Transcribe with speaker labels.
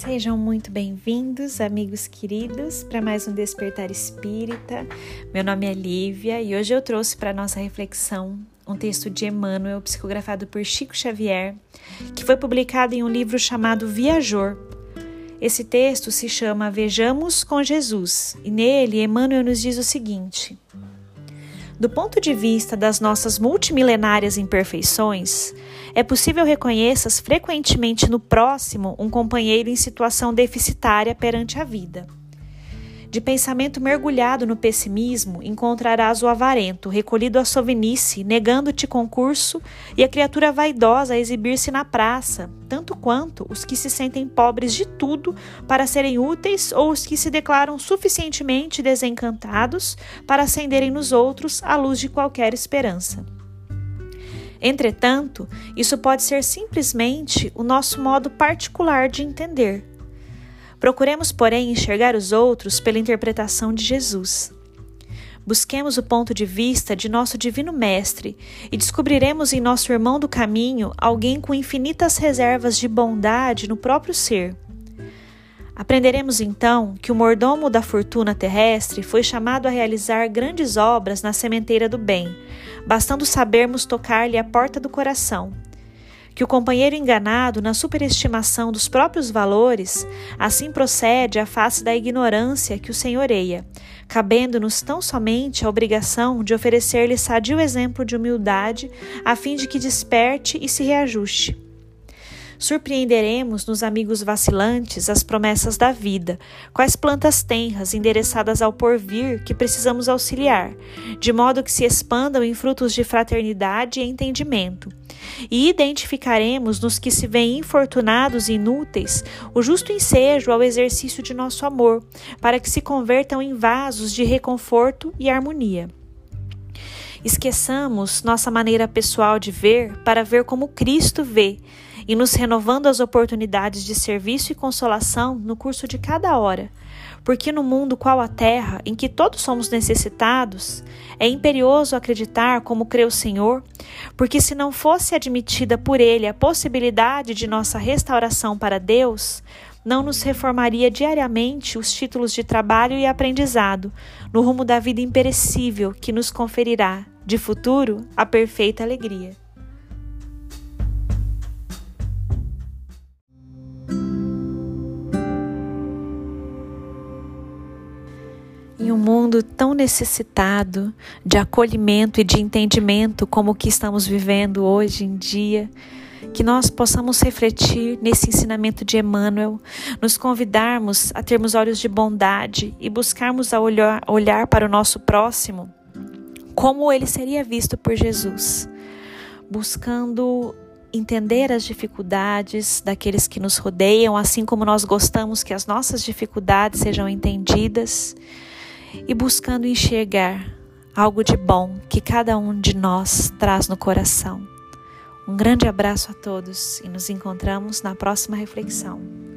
Speaker 1: Sejam muito bem-vindos, amigos queridos, para mais um Despertar Espírita. Meu nome é Lívia e hoje eu trouxe para nossa reflexão um texto de Emmanuel, psicografado por Chico Xavier, que foi publicado em um livro chamado Viajor. Esse texto se chama Vejamos com Jesus, e nele Emmanuel nos diz o seguinte: Do ponto de vista das nossas multimilenárias imperfeições, é possível reconheças frequentemente no próximo um companheiro em situação deficitária perante a vida. De pensamento mergulhado no pessimismo, encontrarás o avarento, recolhido à sovinice, negando-te concurso, e a criatura vaidosa a exibir-se na praça, tanto quanto os que se sentem pobres de tudo para serem úteis ou os que se declaram suficientemente desencantados para acenderem nos outros a luz de qualquer esperança. Entretanto, isso pode ser simplesmente o nosso modo particular de entender Procuremos, porém, enxergar os outros pela interpretação de Jesus. Busquemos o ponto de vista de nosso Divino Mestre e descobriremos em nosso irmão do caminho alguém com infinitas reservas de bondade no próprio ser. Aprenderemos então que o mordomo da fortuna terrestre foi chamado a realizar grandes obras na sementeira do bem, bastando sabermos tocar-lhe a porta do coração que o companheiro enganado na superestimação dos próprios valores, assim procede à face da ignorância que o senhoreia, cabendo-nos tão somente a obrigação de oferecer-lhe sadio exemplo de humildade, a fim de que desperte e se reajuste. Surpreenderemos nos amigos vacilantes as promessas da vida, quais plantas tenras endereçadas ao porvir que precisamos auxiliar, de modo que se expandam em frutos de fraternidade e entendimento e identificaremos nos que se veem infortunados e inúteis o justo ensejo ao exercício de nosso amor, para que se convertam em vasos de reconforto e harmonia. Esqueçamos nossa maneira pessoal de ver para ver como Cristo vê e nos renovando as oportunidades de serviço e consolação no curso de cada hora. Porque no mundo qual a terra, em que todos somos necessitados, é imperioso acreditar como crê o Senhor, porque se não fosse admitida por ele a possibilidade de nossa restauração para Deus, não nos reformaria diariamente os títulos de trabalho e aprendizado no rumo da vida imperecível que nos conferirá, de futuro, a perfeita alegria. Em um mundo tão necessitado de acolhimento e de entendimento como o que estamos vivendo hoje em dia, que nós possamos refletir nesse ensinamento de Emmanuel, nos convidarmos a termos olhos de bondade e buscarmos a olhar, olhar para o nosso próximo como ele seria visto por Jesus, buscando entender as dificuldades daqueles que nos rodeiam, assim como nós gostamos que as nossas dificuldades sejam entendidas e buscando enxergar algo de bom que cada um de nós traz no coração. Um grande abraço a todos e nos encontramos na próxima reflexão.